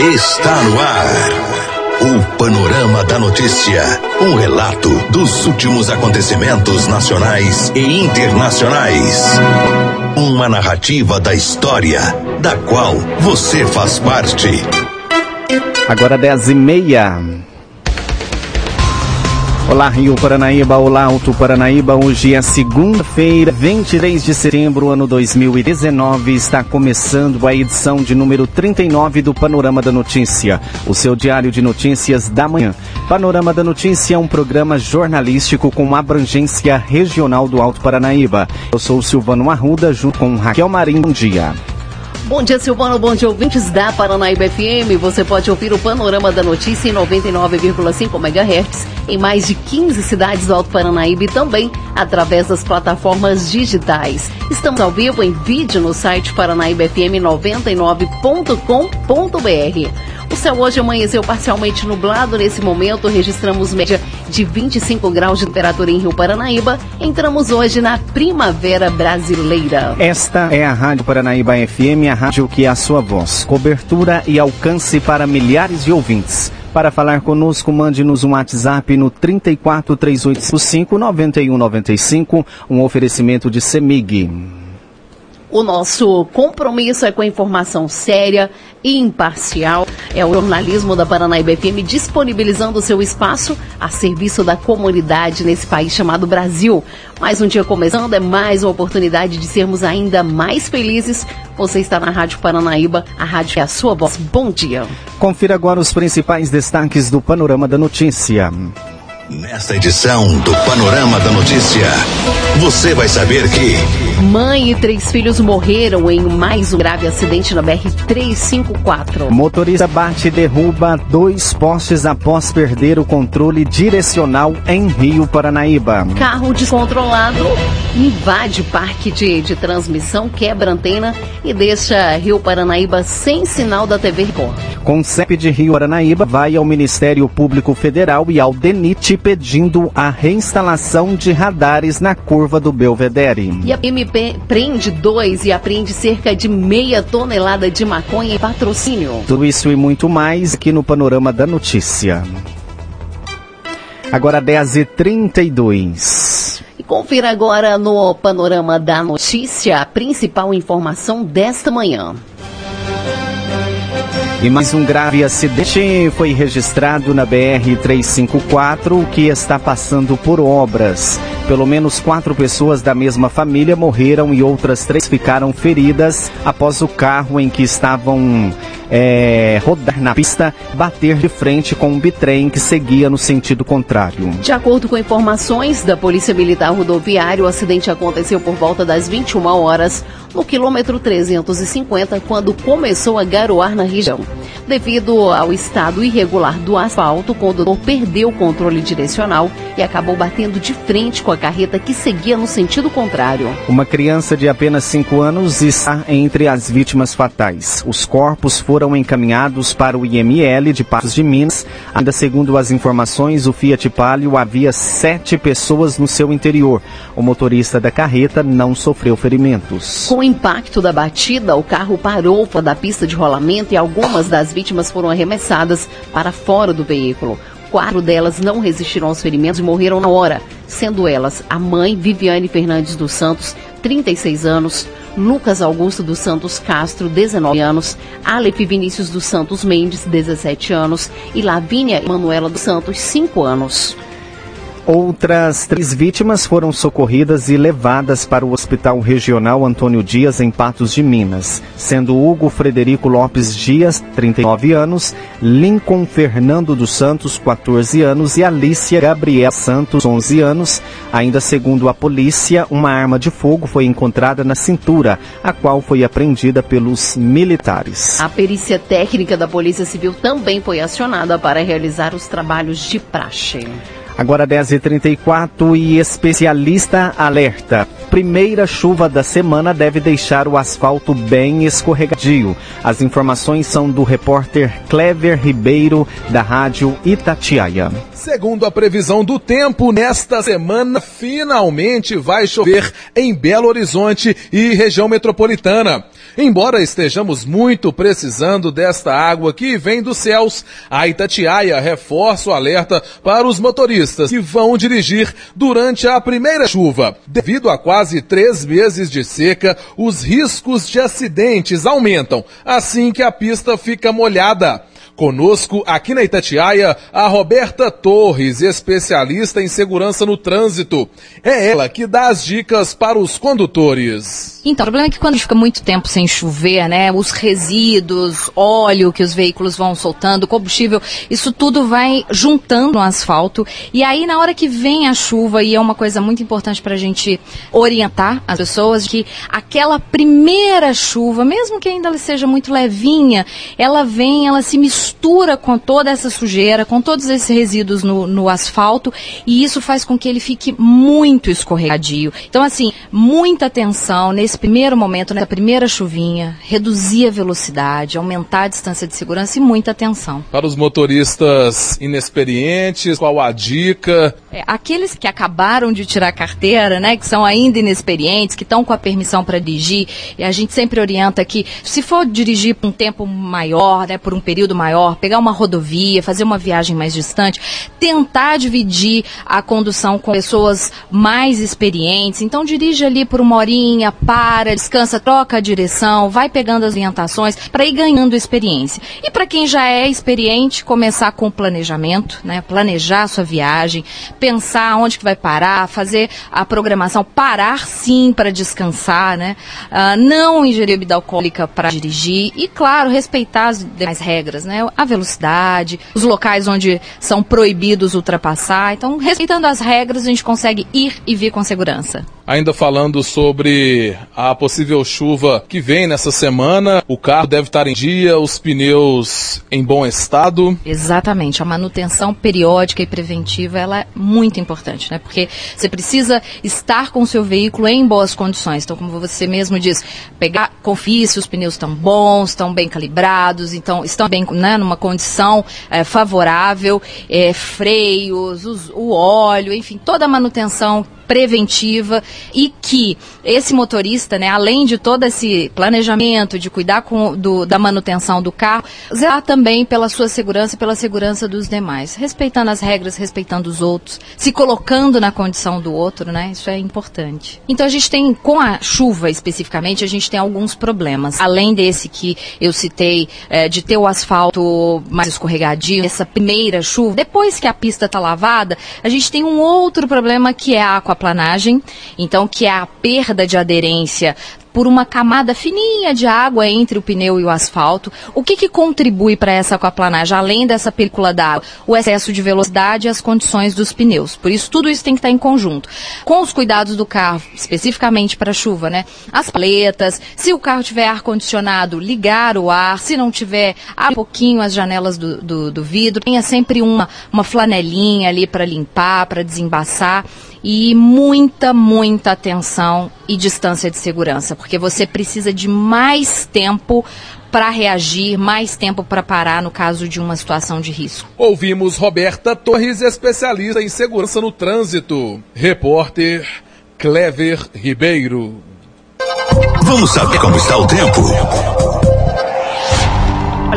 está no ar. O Panorama da Notícia. Um relato dos últimos acontecimentos nacionais e internacionais. Uma narrativa da história, da qual você faz parte. Agora dez e meia. Olá, Rio Paranaíba, olá, Alto Paranaíba. Hoje é segunda-feira, 23 de setembro, ano 2019. Está começando a edição de número 39 do Panorama da Notícia, o seu diário de notícias da manhã. Panorama da Notícia é um programa jornalístico com abrangência regional do Alto Paranaíba. Eu sou Silvano Arruda, junto com Raquel Marim. Bom dia. Bom dia, Silvano. Bom dia, ouvintes da Paranaíba FM. Você pode ouvir o Panorama da Notícia em 99,5 MHz em mais de 15 cidades do Alto Paranaíba e também através das plataformas digitais. Estamos ao vivo em vídeo no site paranaíbafm99.com.br. Céu hoje amanheceu parcialmente nublado. Nesse momento, registramos média de 25 graus de temperatura em Rio Paranaíba. Entramos hoje na primavera brasileira. Esta é a Rádio Paranaíba FM, a rádio que é a sua voz. Cobertura e alcance para milhares de ouvintes. Para falar conosco, mande-nos um WhatsApp no 34 3855 9195, um oferecimento de Semig. O nosso compromisso é com a informação séria e imparcial. É o jornalismo da Paranaíba FM disponibilizando o seu espaço a serviço da comunidade nesse país chamado Brasil. Mais um dia começando, é mais uma oportunidade de sermos ainda mais felizes. Você está na Rádio Paranaíba, a rádio é a sua voz. Bom dia. Confira agora os principais destaques do Panorama da Notícia. Nesta edição do Panorama da Notícia, você vai saber que. Mãe e três filhos morreram em mais um grave acidente na BR-354. Motorista bate e derruba dois postes após perder o controle direcional em Rio Paranaíba. Carro descontrolado invade parque de, de transmissão, quebra antena e deixa Rio Paranaíba sem sinal da TV Record. Concep de Rio Paranaíba vai ao Ministério Público Federal e ao DENIT pedindo a reinstalação de radares na curva do Belvedere. E a MP prende dois e apreende cerca de meia tonelada de maconha em patrocínio. Tudo isso e muito mais aqui no Panorama da Notícia. Agora 10h32. E confira agora no Panorama da Notícia a principal informação desta manhã. E mais um grave acidente foi registrado na BR-354, que está passando por obras. Pelo menos quatro pessoas da mesma família morreram e outras três ficaram feridas após o carro em que estavam é, rodar na pista bater de frente com um bitrem que seguia no sentido contrário. De acordo com informações da Polícia Militar Rodoviária, o acidente aconteceu por volta das 21 horas no quilômetro 350, quando começou a garoar na região. Devido ao estado irregular do asfalto, o condutor perdeu o controle direcional e acabou batendo de frente com a carreta que seguia no sentido contrário. Uma criança de apenas 5 anos está entre as vítimas fatais. Os corpos foram encaminhados para o IML de Passos de Minas. Ainda segundo as informações, o Fiat Palio havia sete pessoas no seu interior. O motorista da carreta não sofreu ferimentos. Com o impacto da batida, o carro parou fora da pista de rolamento e algumas das vítimas foram arremessadas para fora do veículo. Quatro delas não resistiram aos ferimentos e morreram na hora, sendo elas a mãe Viviane Fernandes dos Santos, 36 anos, Lucas Augusto dos Santos Castro, 19 anos, Aleph Vinícius dos Santos Mendes, 17 anos e Lavínia Manuela dos Santos, 5 anos. Outras três vítimas foram socorridas e levadas para o Hospital Regional Antônio Dias, em Patos de Minas, sendo Hugo Frederico Lopes Dias, 39 anos, Lincoln Fernando dos Santos, 14 anos, e Alicia Gabriel Santos, 11 anos. Ainda segundo a polícia, uma arma de fogo foi encontrada na cintura, a qual foi apreendida pelos militares. A perícia técnica da Polícia Civil também foi acionada para realizar os trabalhos de praxe. Agora 10h34 e especialista alerta. Primeira chuva da semana deve deixar o asfalto bem escorregadio. As informações são do repórter Clever Ribeiro, da Rádio Itatiaia. Segundo a previsão do tempo, nesta semana finalmente vai chover em Belo Horizonte e região metropolitana. Embora estejamos muito precisando desta água que vem dos céus, a Itatiaia reforça o alerta para os motoristas que vão dirigir durante a primeira chuva. Devido a quase três meses de seca, os riscos de acidentes aumentam assim que a pista fica molhada. Conosco aqui na Itatiaia, a Roberta Torres, especialista em segurança no trânsito. É ela que dá as dicas para os condutores. Então, o problema é que quando fica muito tempo sem chover, né, os resíduos, óleo que os veículos vão soltando, combustível, isso tudo vai juntando no asfalto. E aí, na hora que vem a chuva, e é uma coisa muito importante para a gente orientar as pessoas, que aquela primeira chuva, mesmo que ainda seja muito levinha, ela vem, ela se mistura mistura com toda essa sujeira, com todos esses resíduos no, no asfalto, e isso faz com que ele fique muito escorregadio. Então, assim, muita atenção nesse primeiro momento, nessa primeira chuvinha, reduzir a velocidade, aumentar a distância de segurança e muita atenção. Para os motoristas inexperientes, qual a dica? É, aqueles que acabaram de tirar a carteira, né, que são ainda inexperientes, que estão com a permissão para dirigir, e a gente sempre orienta que, se for dirigir por um tempo maior, né, por um período maior, maior, pegar uma rodovia, fazer uma viagem mais distante, tentar dividir a condução com pessoas mais experientes. Então dirige ali por uma horinha, para, descansa, troca a direção, vai pegando as orientações para ir ganhando experiência. E para quem já é experiente, começar com o planejamento, né? Planejar a sua viagem, pensar onde que vai parar, fazer a programação, parar sim para descansar, né? Uh, não ingerir bebida alcoólica para dirigir e, claro, respeitar as demais regras, né? A velocidade, os locais onde são proibidos ultrapassar. Então, respeitando as regras, a gente consegue ir e vir com segurança. Ainda falando sobre a possível chuva que vem nessa semana, o carro deve estar em dia, os pneus em bom estado. Exatamente, a manutenção periódica e preventiva ela é muito importante, né? Porque você precisa estar com o seu veículo em boas condições. Então, como você mesmo diz, pegar, confie se os pneus estão bons, estão bem calibrados, então estão bem, né, numa condição é, favorável, é, freios, os, o óleo, enfim, toda a manutenção preventiva e que esse motorista, né, além de todo esse planejamento de cuidar com, do, da manutenção do carro, zelar também pela sua segurança e pela segurança dos demais, respeitando as regras, respeitando os outros, se colocando na condição do outro, né? Isso é importante. Então a gente tem, com a chuva especificamente, a gente tem alguns problemas. Além desse que eu citei, é, de ter o asfalto mais escorregadio, essa primeira chuva, depois que a pista está lavada, a gente tem um outro problema que é a aqua aquaplanagem, então que é a perda de aderência por uma camada fininha de água entre o pneu e o asfalto. O que, que contribui para essa aquaplanagem, além dessa película d'água? O excesso de velocidade e as condições dos pneus. Por isso, tudo isso tem que estar em conjunto. Com os cuidados do carro, especificamente para a chuva, né? As paletas, se o carro tiver ar-condicionado, ligar o ar. Se não tiver, abra um pouquinho as janelas do, do, do vidro. Tenha sempre uma, uma flanelinha ali para limpar, para desembaçar e muita, muita atenção e distância de segurança, porque você precisa de mais tempo para reagir, mais tempo para parar no caso de uma situação de risco. Ouvimos Roberta Torres, especialista em segurança no trânsito. Repórter Clever Ribeiro. Vamos saber como está o tempo.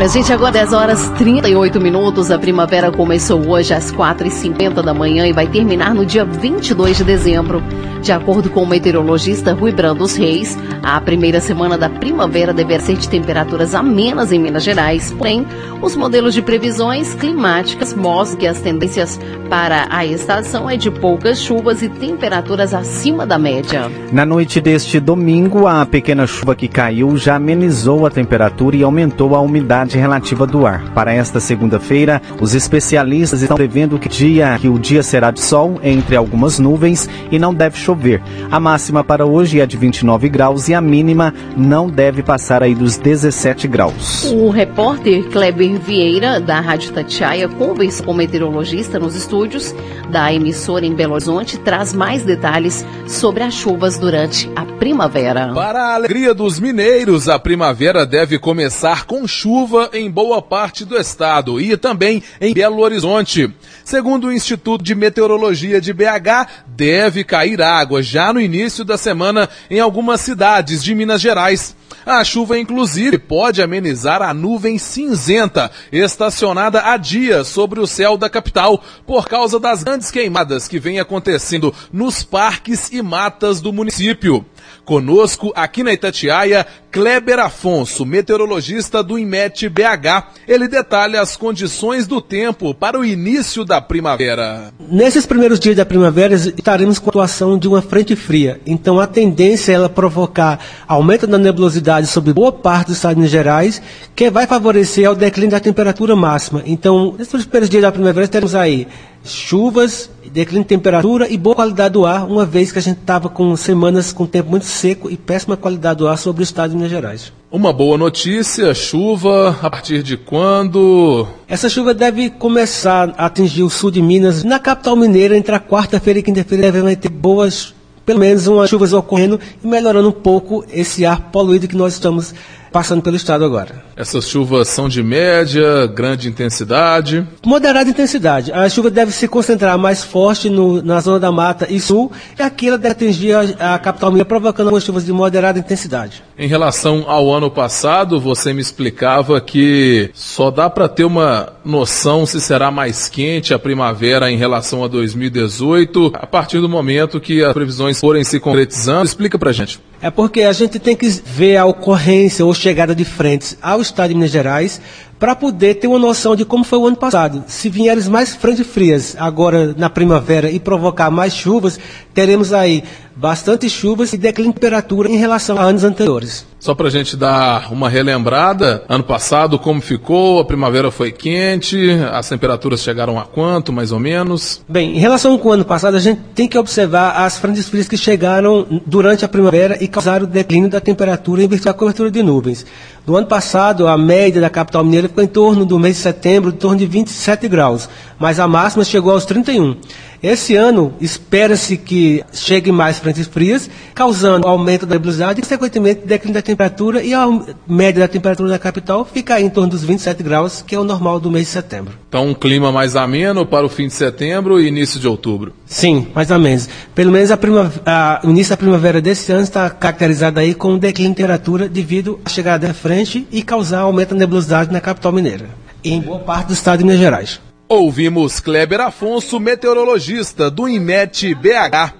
Olha, gente, agora 10 horas 38 minutos. A primavera começou hoje às 4h50 da manhã e vai terminar no dia 22 de dezembro. De acordo com o meteorologista Rui Brandos Reis, a primeira semana da primavera deverá ser de temperaturas amenas em Minas Gerais. Porém, os modelos de previsões climáticas mostram que as tendências para a estação é de poucas chuvas e temperaturas acima da média. Na noite deste domingo, a pequena chuva que caiu já amenizou a temperatura e aumentou a umidade umidade relativa do ar. Para esta segunda-feira, os especialistas estão prevendo que, dia, que o dia será de sol entre algumas nuvens e não deve chover. A máxima para hoje é de 29 graus e a mínima não deve passar aí dos 17 graus. O repórter Kleber Vieira, da Rádio Tatiaia, conversou com o meteorologista nos estúdios da emissora em Belo Horizonte, traz mais detalhes sobre as chuvas durante a primavera. Para a alegria dos mineiros, a primavera deve começar com chuva em boa parte do estado e também em Belo Horizonte. Segundo o Instituto de Meteorologia de BH, deve cair água já no início da semana em algumas cidades de Minas Gerais. A chuva, inclusive, pode amenizar a nuvem cinzenta estacionada há dias sobre o céu da capital por causa das grandes queimadas que vêm acontecendo nos parques e matas do município. Conosco, aqui na Itatiaia, Kleber Afonso, meteorologista do IMET BH. Ele detalha as condições do tempo para o início da primavera. Nesses primeiros dias da primavera, estaremos com a atuação de uma frente fria. Então, a tendência é ela provocar aumento da nebulosidade sobre boa parte dos estados Gerais, que vai favorecer o declínio da temperatura máxima. Então, nesses primeiros dias da primavera, teremos aí chuvas, declínio de temperatura e boa qualidade do ar, uma vez que a gente estava com semanas com tempo muito seco e péssima qualidade do ar sobre o estado de Minas Gerais. Uma boa notícia, chuva, a partir de quando? Essa chuva deve começar a atingir o sul de Minas, na capital mineira, entre a quarta-feira e quinta-feira, devem ter boas, pelo menos umas chuvas ocorrendo e melhorando um pouco esse ar poluído que nós estamos passando pelo estado agora. Essas chuvas são de média, grande intensidade? Moderada intensidade. A chuva deve se concentrar mais forte no, na zona da mata e sul, e aqui ela deve atingir a, a capital mineira, provocando algumas chuvas de moderada intensidade. Em relação ao ano passado, você me explicava que só dá para ter uma noção se será mais quente a primavera em relação a 2018, a partir do momento que as previsões forem se concretizando. Explica para gente. É porque a gente tem que ver a ocorrência ou chegada de frentes ao estado de Minas Gerais para poder ter uma noção de como foi o ano passado. Se vierem mais frentes frias agora na primavera e provocar mais chuvas, teremos aí bastante chuvas e declínio de temperatura em relação a anos anteriores. Só para a gente dar uma relembrada, ano passado como ficou, a primavera foi quente, as temperaturas chegaram a quanto, mais ou menos? Bem, em relação com o ano passado, a gente tem que observar as frentes frias que chegaram durante a primavera e causaram o declínio da temperatura e inverter a cobertura de nuvens. No ano passado, a média da capital mineira ficou em torno do mês de setembro, em torno de 27 graus, mas a máxima chegou aos 31. Esse ano, espera-se que chegue mais frentes frias, causando aumento da nebulosidade e, consequentemente, declínio da temperatura e a média da temperatura da capital fica em torno dos 27 graus, que é o normal do mês de setembro. Então, um clima mais ameno para o fim de setembro e início de outubro? Sim, mais ou menos. Pelo menos o início da primavera desse ano está caracterizado aí com um declínio de temperatura devido à chegada da frente e causar aumento da nebulosidade na capital mineira, e em boa parte do estado de Minas Gerais. Ouvimos Kleber Afonso, meteorologista do IMET BH.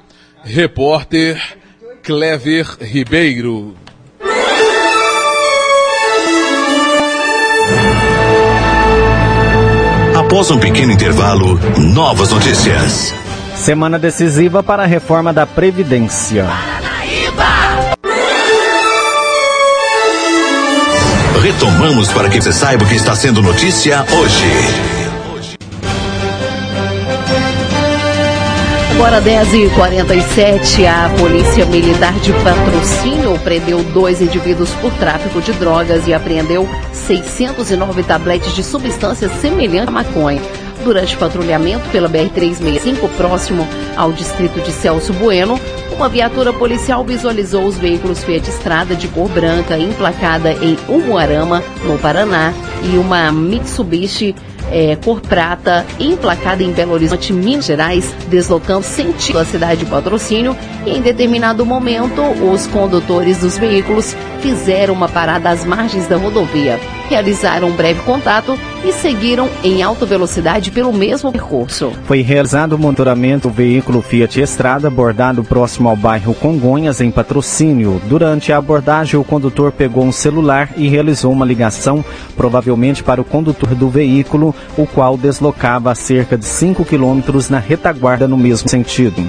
Repórter Clever Ribeiro. Após um pequeno intervalo, novas notícias. Semana decisiva para a reforma da Previdência. Retomamos para que você saiba o que está sendo notícia hoje. Agora 10h47, a Polícia Militar de Patrocínio prendeu dois indivíduos por tráfico de drogas e apreendeu 609 tabletes de substância semelhante à maconha. Durante patrulhamento pela BR-365, próximo ao distrito de Celso Bueno, uma viatura policial visualizou os veículos Fiat Estrada de cor branca emplacada em Umuarama, no Paraná, e uma Mitsubishi é, cor prata, emplacada em Belo Horizonte, Minas Gerais, deslocando sentido a cidade de patrocínio. E em determinado momento os condutores dos veículos fizeram uma parada às margens da rodovia, realizaram um breve contato e seguiram em alta velocidade pelo mesmo percurso. Foi realizado o monitoramento do veículo Fiat Estrada abordado próximo ao bairro Congonhas, em patrocínio. Durante a abordagem, o condutor pegou um celular e realizou uma ligação, provavelmente para o condutor do veículo, o qual deslocava a cerca de 5 quilômetros na retaguarda no mesmo sentido.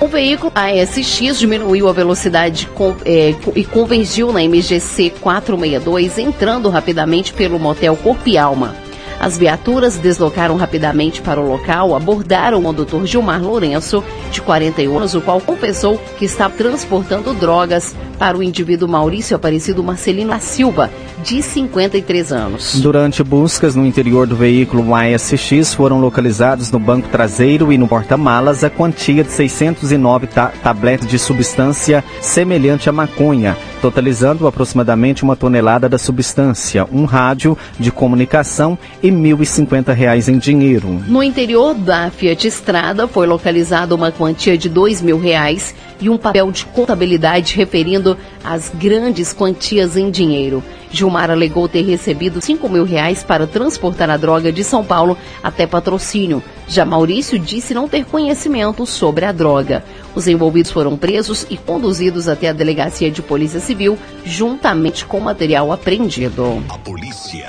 O veículo ASX diminuiu a velocidade é, e convergiu na MGC 462, entrando rapidamente pelo motel Corpo e Alma. As viaturas deslocaram rapidamente para o local, abordaram o condutor Gilmar Lourenço, de 41 anos, o qual confessou que estava transportando drogas para o indivíduo Maurício Aparecido Marcelino da Silva, de 53 anos. Durante buscas no interior do veículo ASX, foram localizados no banco traseiro e no porta-malas a quantia de 609 ta tabletes de substância semelhante à maconha, totalizando aproximadamente uma tonelada da substância, um rádio de comunicação e 1.050 reais em dinheiro. No interior da Fiat Estrada foi localizada uma quantia de 2 mil reais e um papel de contabilidade referindo as grandes quantias em dinheiro. Gilmar alegou ter recebido 5 mil reais para transportar a droga de São Paulo até patrocínio. Já Maurício disse não ter conhecimento sobre a droga. Os envolvidos foram presos e conduzidos até a delegacia de polícia civil, juntamente com material apreendido. A polícia.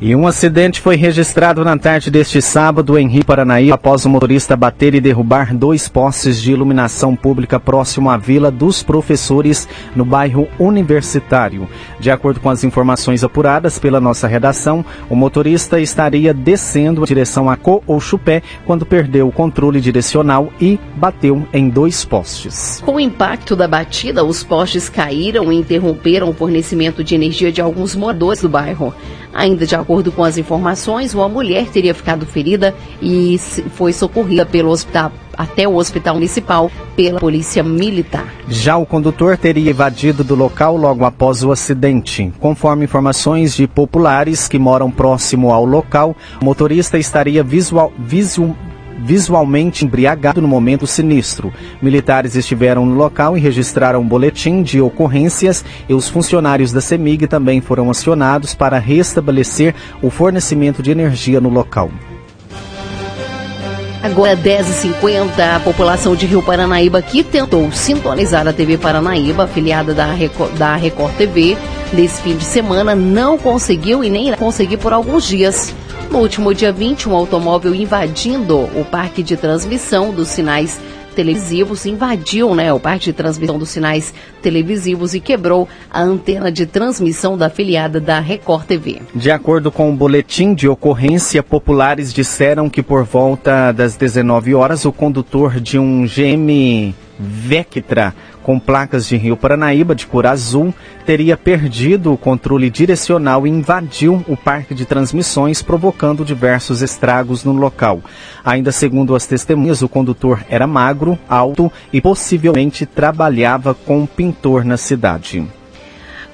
E um acidente foi registrado na tarde deste sábado em Rio Paranaíba após o motorista bater e derrubar dois postes de iluminação pública próximo à Vila dos Professores, no bairro Universitário. De acordo com as informações apuradas pela nossa redação, o motorista estaria descendo a direção a Co ou Chupé quando perdeu o controle direcional e bateu em dois postes. Com o impacto da batida, os postes caíram e interromperam o fornecimento de energia de alguns moradores do bairro. Ainda de acordo com as informações, uma mulher teria ficado ferida e foi socorrida pelo hospital até o hospital municipal pela polícia militar. Já o condutor teria evadido do local logo após o acidente. Conforme informações de populares que moram próximo ao local, o motorista estaria visual, visual visualmente embriagado no momento sinistro. Militares estiveram no local e registraram um boletim de ocorrências e os funcionários da CEMIG também foram acionados para restabelecer o fornecimento de energia no local. Agora 10h50, a população de Rio Paranaíba que tentou sintonizar a TV Paranaíba, afiliada da Record, da Record TV, nesse fim de semana, não conseguiu e nem irá conseguir por alguns dias. No último dia 20, um automóvel invadindo o parque de transmissão dos sinais televisivos invadiu né, o parque de transmissão dos sinais televisivos e quebrou a antena de transmissão da afiliada da Record TV. De acordo com o boletim de ocorrência, populares disseram que por volta das 19 horas o condutor de um GM Vectra com placas de Rio Paranaíba de cor azul, teria perdido o controle direcional e invadiu o parque de transmissões, provocando diversos estragos no local. Ainda segundo as testemunhas, o condutor era magro, alto e possivelmente trabalhava com um pintor na cidade.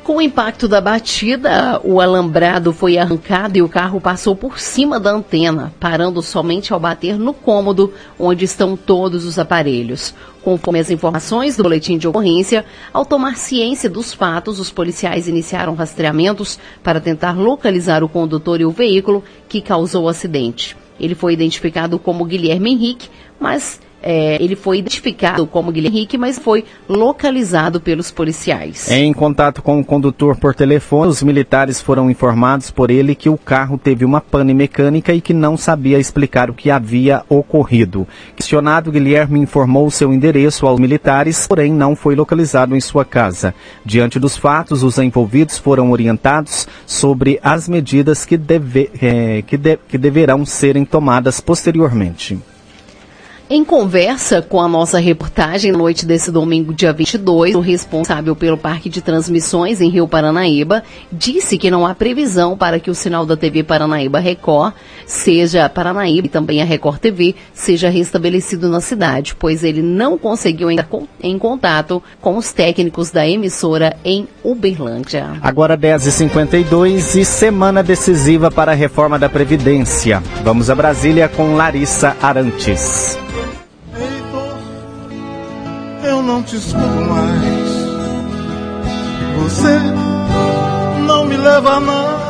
Com o impacto da batida, o alambrado foi arrancado e o carro passou por cima da antena, parando somente ao bater no cômodo onde estão todos os aparelhos. Conforme as informações do boletim de ocorrência, ao tomar ciência dos fatos, os policiais iniciaram rastreamentos para tentar localizar o condutor e o veículo que causou o acidente. Ele foi identificado como Guilherme Henrique, mas é, ele foi identificado como Guilherme Henrique, mas foi localizado pelos policiais. Em contato com o condutor por telefone, os militares foram informados por ele que o carro teve uma pane mecânica e que não sabia explicar o que havia ocorrido. Questionado, Guilherme informou seu endereço aos militares, porém não foi localizado em sua casa. Diante dos fatos, os envolvidos foram orientados sobre as medidas que, deve, é, que, de, que deverão serem tomadas posteriormente. Em conversa com a nossa reportagem, na noite desse domingo, dia 22, o responsável pelo parque de transmissões em Rio Paranaíba disse que não há previsão para que o sinal da TV Paranaíba Record, seja Paranaíba e também a Record TV, seja restabelecido na cidade, pois ele não conseguiu ainda em contato com os técnicos da emissora em Uberlândia. Agora 10h52 e semana decisiva para a reforma da Previdência. Vamos a Brasília com Larissa Arantes não te escuto mais. Você não me leva a nada.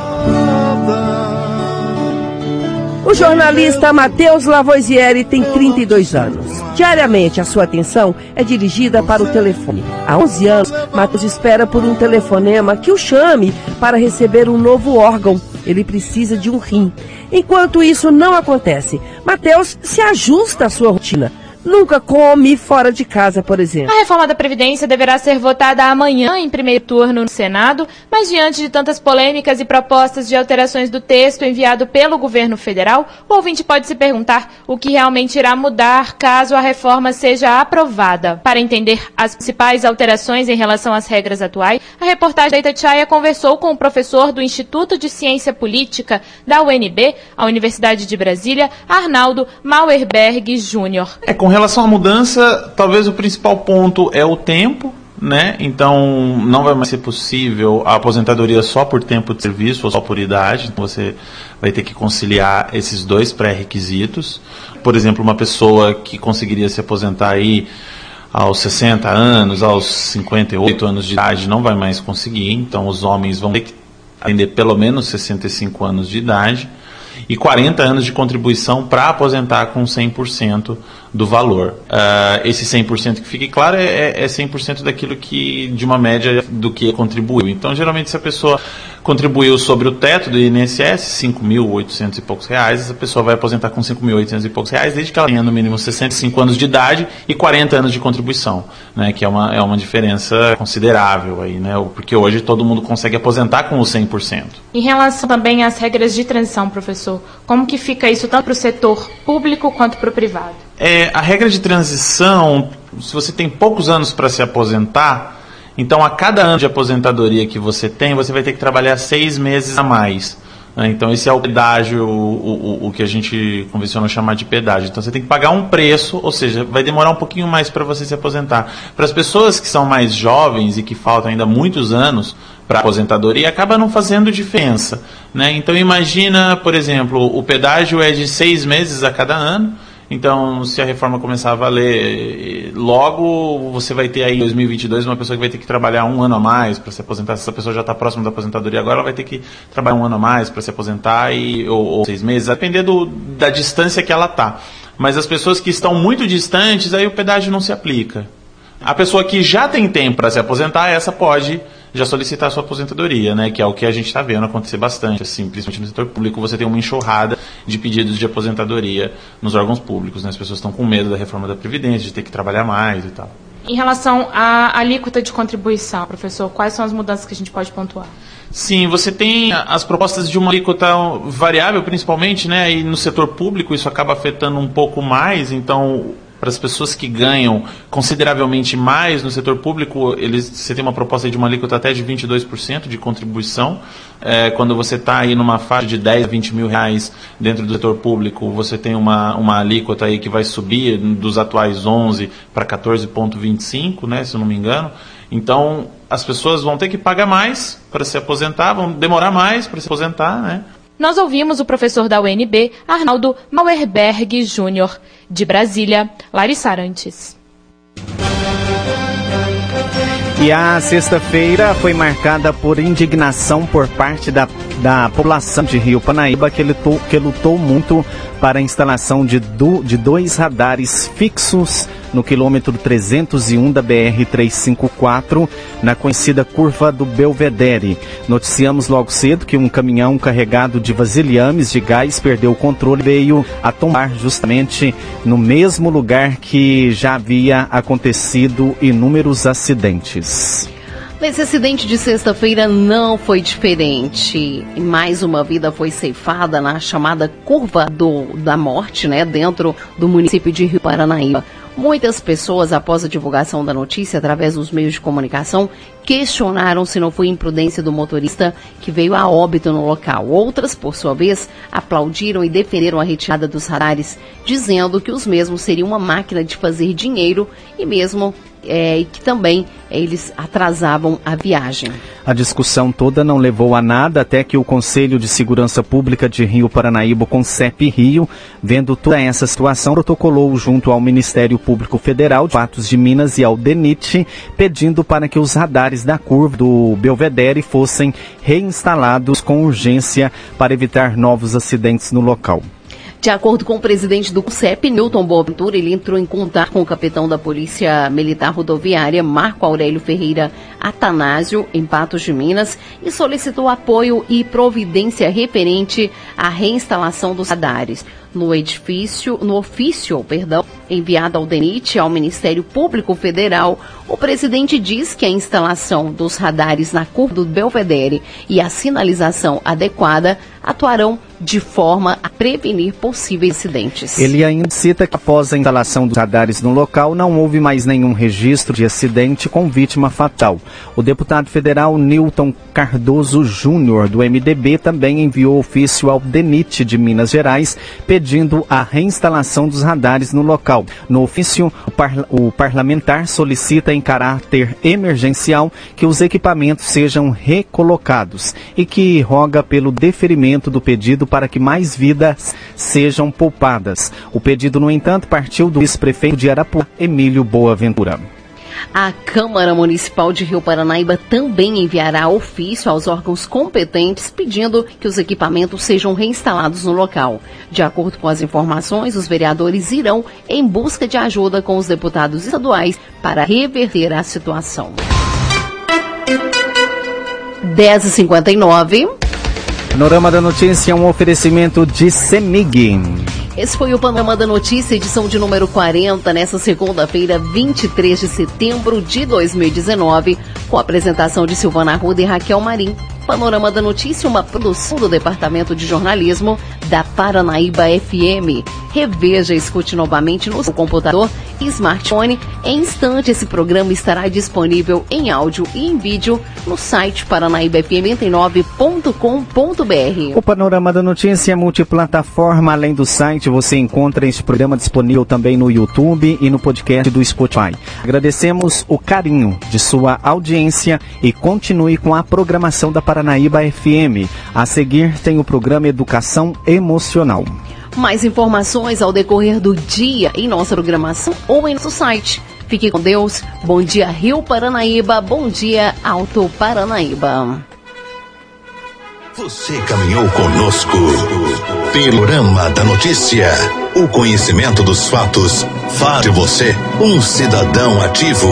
O jornalista Matheus Lavoisieri tem 32 anos. Diariamente, a sua atenção é dirigida para o telefone. Há 11 anos, Matheus espera por um telefonema que o chame para receber um novo órgão Ele precisa de um rim. Enquanto isso não acontece, Mateus se ajusta à sua rotina nunca come fora de casa, por exemplo. A reforma da Previdência deverá ser votada amanhã em primeiro turno no Senado, mas diante de tantas polêmicas e propostas de alterações do texto enviado pelo governo federal, o ouvinte pode se perguntar o que realmente irá mudar caso a reforma seja aprovada. Para entender as principais alterações em relação às regras atuais, a reportagem da Itatiaia conversou com o professor do Instituto de Ciência Política da UNB, a Universidade de Brasília, Arnaldo Mauerberg Júnior. É com relação à mudança, talvez o principal ponto é o tempo, né? Então não vai mais ser possível a aposentadoria só por tempo de serviço ou só por idade. Então, você vai ter que conciliar esses dois pré-requisitos. Por exemplo, uma pessoa que conseguiria se aposentar aí aos 60 anos, aos 58 anos de idade, não vai mais conseguir. Então os homens vão ter que atender pelo menos 65 anos de idade e 40 anos de contribuição para aposentar com 100% do valor. Uh, esse 100% que fique claro é, é 100% daquilo que, de uma média do que contribuiu. Então, geralmente, se a pessoa contribuiu sobre o teto do INSS, 5.800 e poucos reais, essa pessoa vai aposentar com 5.800 e poucos reais, desde que ela tenha no mínimo 65 anos de idade e 40 anos de contribuição, né, que é uma, é uma diferença considerável aí, né, porque hoje todo mundo consegue aposentar com o 100%. Em relação também às regras de transição, professor, como que fica isso tanto para o setor público quanto para o privado? É, a regra de transição, se você tem poucos anos para se aposentar, então a cada ano de aposentadoria que você tem, você vai ter que trabalhar seis meses a mais. Né? Então esse é o pedágio, o, o, o, que a gente convenciona chamar de pedágio. Então você tem que pagar um preço, ou seja, vai demorar um pouquinho mais para você se aposentar. Para as pessoas que são mais jovens e que faltam ainda muitos anos para aposentadoria, acaba não fazendo diferença. Né? Então imagina, por exemplo, o pedágio é de seis meses a cada ano. Então, se a reforma começar a valer logo, você vai ter aí em 2022 uma pessoa que vai ter que trabalhar um ano a mais para se aposentar. Se essa pessoa já está próxima da aposentadoria agora, ela vai ter que trabalhar um ano a mais para se aposentar e, ou, ou, seis meses, a depender da distância que ela está. Mas as pessoas que estão muito distantes, aí o pedágio não se aplica. A pessoa que já tem tempo para se aposentar, essa pode já solicitar sua aposentadoria, né? Que é o que a gente está vendo acontecer bastante, assim, principalmente no setor público, você tem uma enxurrada de pedidos de aposentadoria nos órgãos públicos, né? As pessoas estão com medo da reforma da Previdência, de ter que trabalhar mais e tal. Em relação à alíquota de contribuição, professor, quais são as mudanças que a gente pode pontuar? Sim, você tem as propostas de uma alíquota variável, principalmente, né? E no setor público isso acaba afetando um pouco mais, então para as pessoas que ganham consideravelmente mais no setor público, eles, você tem uma proposta de uma alíquota até de 22% de contribuição. É, quando você está aí numa faixa de 10 a 20 mil reais dentro do setor público, você tem uma, uma alíquota aí que vai subir dos atuais 11 para 14,25, né, se eu não me engano. Então, as pessoas vão ter que pagar mais para se aposentar, vão demorar mais para se aposentar, né? Nós ouvimos o professor da UNB, Arnaldo Mauerberg Júnior. De Brasília, Larissa Arantes. E a sexta-feira foi marcada por indignação por parte da, da população de Rio Panaíba, que lutou, que lutou muito para a instalação de, do, de dois radares fixos no quilômetro 301 da BR-354, na conhecida curva do Belvedere. Noticiamos logo cedo que um caminhão carregado de vasilhames de gás perdeu o controle e veio a tombar justamente no mesmo lugar que já havia acontecido inúmeros acidentes. Esse acidente de sexta-feira não foi diferente. Mais uma vida foi ceifada na chamada curva do, da morte, né, dentro do município de Rio Paranaíba. Muitas pessoas, após a divulgação da notícia através dos meios de comunicação, questionaram se não foi imprudência do motorista que veio a óbito no local. Outras, por sua vez, aplaudiram e defenderam a retirada dos radares, dizendo que os mesmos seriam uma máquina de fazer dinheiro e mesmo é, e que também é, eles atrasavam a viagem. A discussão toda não levou a nada até que o Conselho de Segurança Pública de Rio Paranaíba, com CEP Rio, vendo toda essa situação, protocolou junto ao Ministério Público Federal de Patos de Minas e ao DENIT, pedindo para que os radares da curva do Belvedere fossem reinstalados com urgência para evitar novos acidentes no local. De acordo com o presidente do CEP, Newton Boaventura, ele entrou em contato com o capitão da Polícia Militar Rodoviária, Marco Aurélio Ferreira Atanásio, em Patos de Minas, e solicitou apoio e providência referente à reinstalação dos radares. No edifício, no ofício, perdão, enviado ao DENIT, ao Ministério Público Federal, o presidente diz que a instalação dos radares na curva do Belvedere e a sinalização adequada atuarão de forma a prevenir possíveis acidentes. Ele ainda cita que após a instalação dos radares no local não houve mais nenhum registro de acidente com vítima fatal. O deputado federal Newton Cardoso Júnior, do MDB, também enviou ofício ao DENIT de Minas Gerais pedindo a reinstalação dos radares no local. No ofício, o, par o parlamentar solicita em caráter emergencial que os equipamentos sejam recolocados e que roga pelo deferimento do pedido para que mais vidas sejam poupadas. O pedido, no entanto, partiu do ex-prefeito de Arapuã, Emílio Boaventura. A Câmara Municipal de Rio Paranaíba também enviará ofício aos órgãos competentes pedindo que os equipamentos sejam reinstalados no local. De acordo com as informações, os vereadores irão em busca de ajuda com os deputados estaduais para reverter a situação. 10h59. Panorama da Notícia é um oferecimento de Semig. Esse foi o Panorama da Notícia, edição de número 40, nessa segunda-feira, 23 de setembro de 2019, com a apresentação de Silvana Arruda e Raquel Marim. Panorama da Notícia, uma produção do Departamento de Jornalismo da Paranaíba FM. Reveja e escute novamente no seu computador e smartphone. Em instante, esse programa estará disponível em áudio e em vídeo no site paranaíbafm89.com.br. O Panorama da Notícia é multiplataforma. Além do site, você encontra este programa disponível também no YouTube e no podcast do Spotify. Agradecemos o carinho de sua audiência e continue com a programação da Paranaíba FM. A seguir tem o programa Educação Emocional. Mais informações ao decorrer do dia em nossa programação ou em nosso site. Fique com Deus. Bom dia, Rio Paranaíba. Bom dia, Alto Paranaíba. Você caminhou conosco. Panorama da Notícia. O conhecimento dos fatos faz de você um cidadão ativo.